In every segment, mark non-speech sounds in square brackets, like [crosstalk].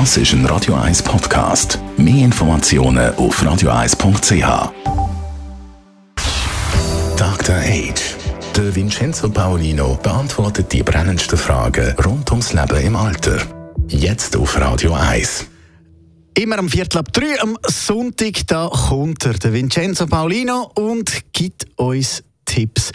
Das ist ein Radio 1 Podcast. Mehr Informationen auf radio1.ch. Dr. Age. Der Vincenzo Paolino beantwortet die brennendsten Fragen rund ums Leben im Alter. Jetzt auf Radio 1. Immer am Viertel ab drei am Sonntag da kommt er, der Vincenzo Paolino und gibt uns Tipps.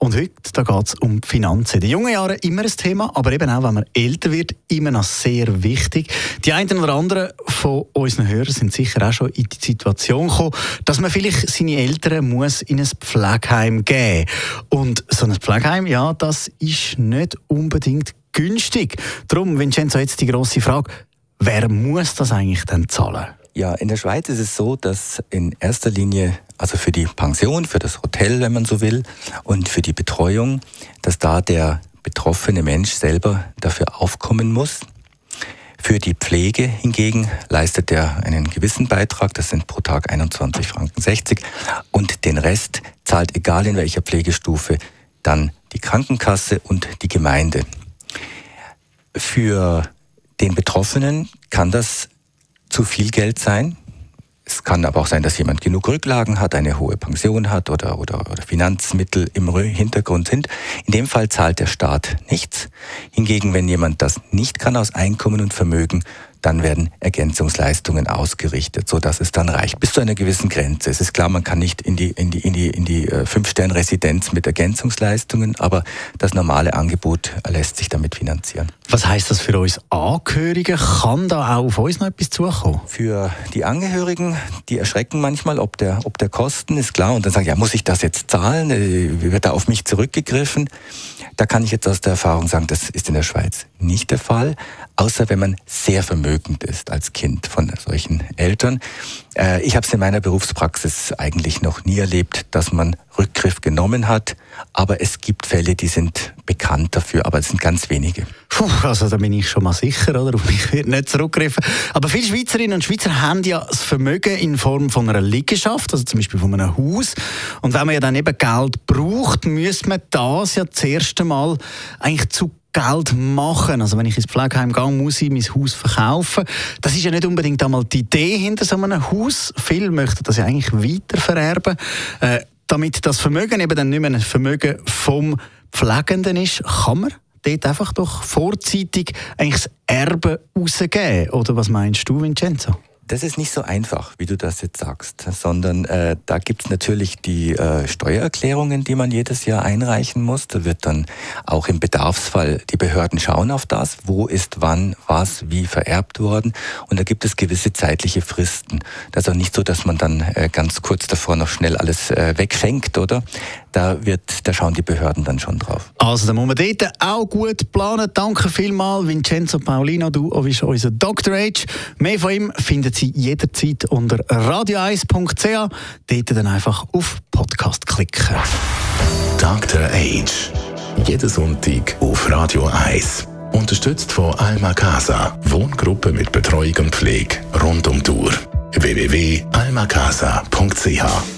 Und heute geht es um Finanzen. Die jungen Jahre immer ein Thema, aber eben auch, wenn man älter wird, immer noch sehr wichtig. Die einen oder anderen von unseren Hörern sind sicher auch schon in die Situation gekommen, dass man vielleicht seine Eltern muss in ein Pflegeheim geben Und so ein Pflegeheim, ja, das ist nicht unbedingt günstig. Darum, Vincenzo, jetzt die grosse Frage, wer muss das eigentlich dann zahlen? Ja, in der Schweiz ist es so, dass in erster Linie, also für die Pension, für das Hotel, wenn man so will, und für die Betreuung, dass da der betroffene Mensch selber dafür aufkommen muss. Für die Pflege hingegen leistet er einen gewissen Beitrag, das sind pro Tag 21 Franken 60 und den Rest zahlt, egal in welcher Pflegestufe, dann die Krankenkasse und die Gemeinde. Für den Betroffenen kann das zu viel Geld sein. Es kann aber auch sein, dass jemand genug Rücklagen hat, eine hohe Pension hat oder, oder, oder Finanzmittel im Hintergrund sind. In dem Fall zahlt der Staat nichts. Hingegen, wenn jemand das nicht kann aus Einkommen und Vermögen, dann werden Ergänzungsleistungen ausgerichtet, so dass es dann reicht bis zu einer gewissen Grenze. Es ist klar, man kann nicht in die in die in die in die äh, Fünf-Stern-Residenz mit Ergänzungsleistungen, aber das normale Angebot lässt sich damit finanzieren. Was heißt das für uns Angehörige? Kann da auch auf uns noch etwas zukommen? Für die Angehörigen, die erschrecken manchmal, ob der ob der Kosten ist klar und dann sagen, ja, muss ich das jetzt zahlen? Äh, wird da auf mich zurückgegriffen? Da kann ich jetzt aus der Erfahrung sagen, das ist in der Schweiz nicht der Fall, außer wenn man sehr vermögend ist als Kind von solchen Eltern. Äh, ich habe es in meiner Berufspraxis eigentlich noch nie erlebt, dass man Rückgriff genommen hat, aber es gibt Fälle, die sind bekannt dafür, aber es sind ganz wenige. Puh, also da bin ich schon mal sicher, oder? [laughs] Auf mich wird nicht zurückgegriffen. Aber viele Schweizerinnen und Schweizer haben ja das Vermögen in Form von einer Liegenschaft, also zum Beispiel von einem Haus. Und wenn man ja dann eben Geld braucht, müsste man das ja zuerst einmal eigentlich zu Geld machen. Also wenn ich ins Pflegeheim gehe, muss ich mein Haus verkaufen. Das ist ja nicht unbedingt einmal die Idee hinter so einem Haus. Viele möchten das ja eigentlich weitervererben. Äh, damit das Vermögen eben dann nicht mehr ein Vermögen vom Pflegenden ist, kann man dort einfach doch vorzeitig eigentlich das Erbe rausgeben. Oder was meinst du, Vincenzo? Das ist nicht so einfach, wie du das jetzt sagst, sondern äh, da gibt es natürlich die äh, Steuererklärungen, die man jedes Jahr einreichen muss. Da wird dann auch im Bedarfsfall die Behörden schauen auf das, wo ist wann was wie vererbt worden. Und da gibt es gewisse zeitliche Fristen. Das ist auch nicht so, dass man dann äh, ganz kurz davor noch schnell alles äh, wegschenkt, oder? Da, wird, da schauen die Behörden dann schon drauf. Also da muss man dort auch gut planen. Danke vielmals, Vincenzo Paulino, du bist unser Dr. Age. Mehr von ihm findet Sie jederzeit unter radio1.ch. Dort dann einfach auf Podcast klicken. Dr. Age. Jeden Sonntag auf Radio 1. Unterstützt von Alma Casa. Wohngruppe mit Betreuung und Pflege rund um die Uhr. www.almacasa.ch